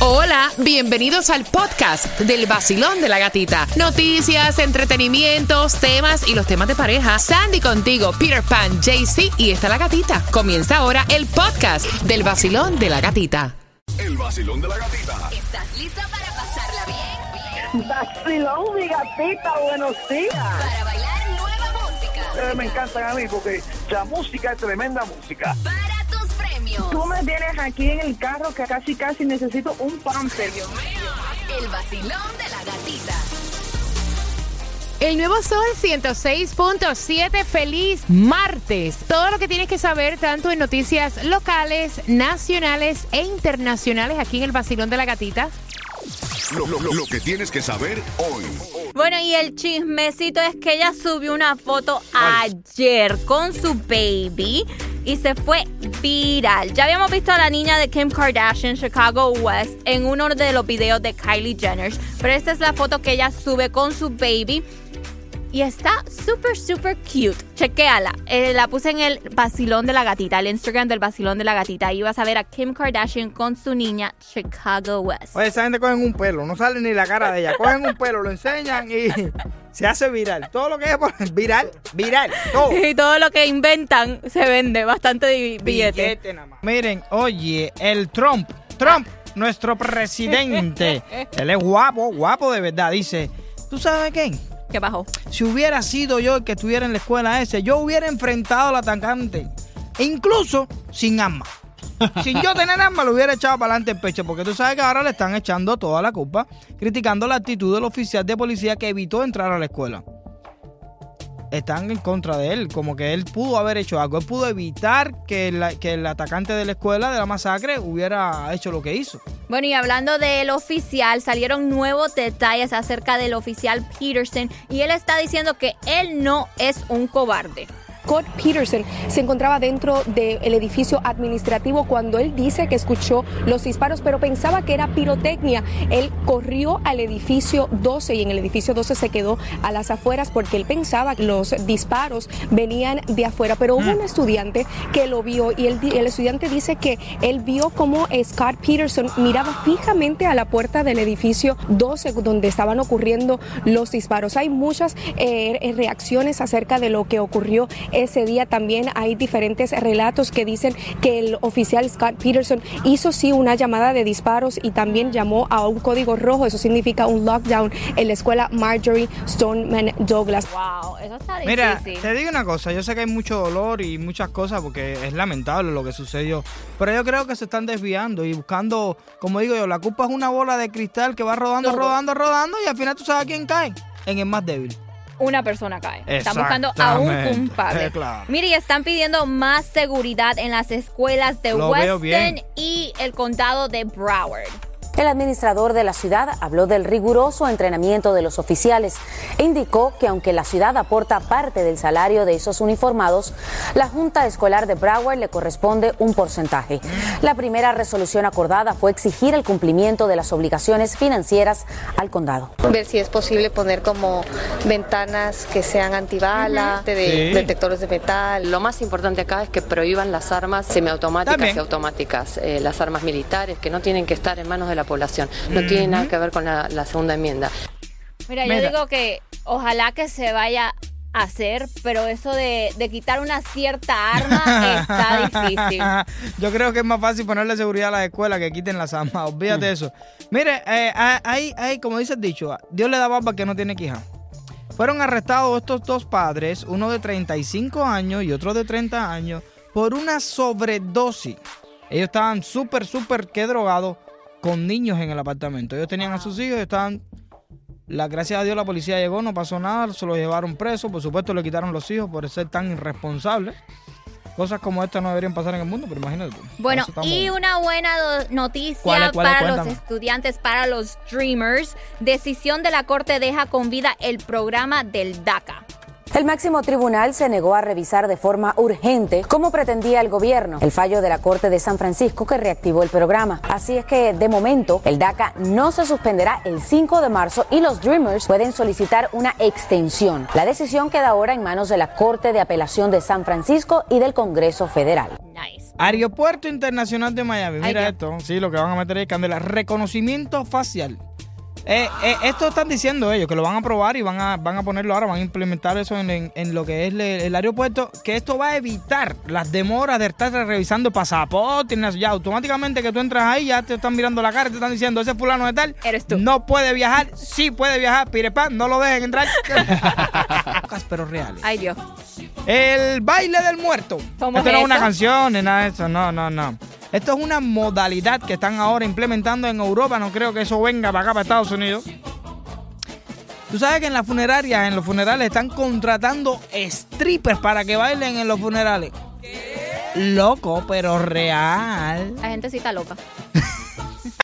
Hola, bienvenidos al podcast del vacilón de la gatita. Noticias, entretenimientos, temas y los temas de pareja. Sandy contigo, Peter Pan, JC y está la gatita. Comienza ahora el podcast del vacilón de la gatita. El vacilón de la gatita. ¿Estás lista para pasarla bien? Vacilón, mi gatita, buenos días. Para bailar nueva música. Me encantan a mí porque la música es tremenda música. Tú me tienes aquí en el carro que casi casi necesito un pamper. El vacilón de la gatita. El nuevo Sol 106.7, feliz martes. Todo lo que tienes que saber tanto en noticias locales, nacionales e internacionales aquí en el vacilón de la gatita. Lo, lo- lo- lo que tienes que saber hoy. Bueno, y el chismecito es que ella subió una foto ayer con su baby y se fue viral. Ya habíamos visto a la niña de Kim Kardashian, Chicago West, en uno de los videos de Kylie Jenner, pero esta es la foto que ella sube con su baby. Y está súper, súper cute. Chequéala. Eh, la puse en el vacilón de la gatita, el Instagram del vacilón de la gatita. Ahí vas a ver a Kim Kardashian con su niña Chicago West. Oye, esa gente cogen un pelo, no sale ni la cara de ella. Cogen un pelo, lo enseñan y se hace viral. Todo lo que es viral, viral, todo. Y todo lo que inventan se vende bastante de billete. Billete nada más. Miren, oye, el Trump, Trump, nuestro presidente, él es guapo, guapo de verdad. Dice, ¿tú sabes qué? ¿Qué? Si hubiera sido yo el que estuviera en la escuela ese, yo hubiera enfrentado al atacante, e incluso sin arma. Sin yo tener arma, lo hubiera echado para adelante el pecho, porque tú sabes que ahora le están echando toda la culpa, criticando la actitud del oficial de policía que evitó entrar a la escuela. Están en contra de él, como que él pudo haber hecho algo, él pudo evitar que, la- que el atacante de la escuela, de la masacre, hubiera hecho lo que hizo. Bueno, y hablando del oficial, salieron nuevos detalles acerca del oficial Peterson y él está diciendo que él no es un cobarde. Scott Peterson se encontraba dentro del edificio administrativo cuando él dice que escuchó los disparos, pero pensaba que era pirotecnia. Él corrió al edificio 12 y en el edificio 12 se quedó a las afueras porque él pensaba que los disparos venían de afuera. Pero hubo un estudiante que lo vio y el, el estudiante dice que él vio como Scott Peterson miraba fijamente a la puerta del edificio 12 donde estaban ocurriendo los disparos. Hay muchas eh, reacciones acerca de lo que ocurrió ese día. También hay diferentes relatos que dicen que el oficial Scott Peterson hizo sí una llamada de disparos y también llamó a un código rojo. Eso significa un lockdown en la escuela Marjorie Stoneman Douglas. Wow, eso está Mira, difícil. te digo una cosa, yo sé que hay mucho dolor y muchas cosas porque es lamentable lo que sucedió, pero yo creo que se están desviando y buscando, como digo yo, la culpa es una bola de cristal que va rodando, rodando, rodando y al final tú sabes quién cae, en el más débil. Una persona cae. Están buscando a un culpable. Claro. Mire, y están pidiendo más seguridad en las escuelas de Lo Weston y el condado de Broward. El administrador de la ciudad habló del riguroso entrenamiento de los oficiales e indicó que aunque la ciudad aporta parte del salario de esos uniformados, la Junta Escolar de Broward le corresponde un porcentaje. La primera resolución acordada fue exigir el cumplimiento de las obligaciones financieras al condado. ver si es posible poner como ventanas que sean antibala, de Sí. detectores de metal. Lo más importante acá es que prohíban las armas semiautomáticas También. y automáticas, eh, las armas militares, que no tienen que estar en manos de la población. No tiene nada que ver con la, la segunda enmienda. Mira, yo Mira. digo que ojalá que se vaya a hacer, pero eso de, de quitar una cierta arma está difícil. Yo creo que es más fácil ponerle seguridad a las escuelas que quiten las armas. Olvídate de eso. Mire, eh, hay, hay, como dice el dicho, Dios le da barba que no tiene quija. Fueron arrestados estos dos padres, uno de 35 años y otro de 30 años, por una sobredosis. Ellos estaban súper, súper que drogados con niños en el apartamento. Ellos tenían a sus hijos estaban... La, gracias a Dios la policía llegó, no pasó nada, se lo llevaron preso. Por supuesto le quitaron los hijos por ser tan irresponsables. Cosas como estas no deberían pasar en el mundo, pero imagínate tú. Bueno, y una buena noticia ¿Cuál es, cuál es? para los estudiantes, para los Dreamers. Decisión de la Corte deja con vida el programa del DACA. El máximo tribunal se negó a revisar de forma urgente como pretendía el gobierno el fallo de la Corte de San Francisco que reactivó el programa. Así es que, de momento, el DACA no se suspenderá el 5 de marzo y los Dreamers pueden solicitar una extensión. La decisión queda ahora en manos de la Corte de Apelación de San Francisco y del Congreso Federal. Nice. Aeropuerto Internacional de Miami. Mira esto. Sí, lo que van a meter ahí, Candela. Reconocimiento facial. Eh, eh, esto están diciendo ellos, que lo van a probar y van a, van a ponerlo ahora, van a implementar eso en, en- en lo que es el aeropuerto, que esto va a evitar las demoras de estar revisando pasaporte, y nada, ya automáticamente que tú entras ahí, ya te están mirando la cara y te están diciendo, ese fulano de tal, Eres tú. no puede viajar, sí puede viajar, pirepan, no lo dejen entrar. pero reales. Ay, Dios. El baile del muerto. ¿Cómo Esto es no es una canción ni nada de eso, no, no, no. Esto es una modalidad que están ahora implementando en Europa, no creo que eso venga para acá, para Estados Unidos. Tú sabes que en las funerarias, en los funerales, están contratando strippers para que bailen en los funerales. Loco, pero real. La gente sí está loca.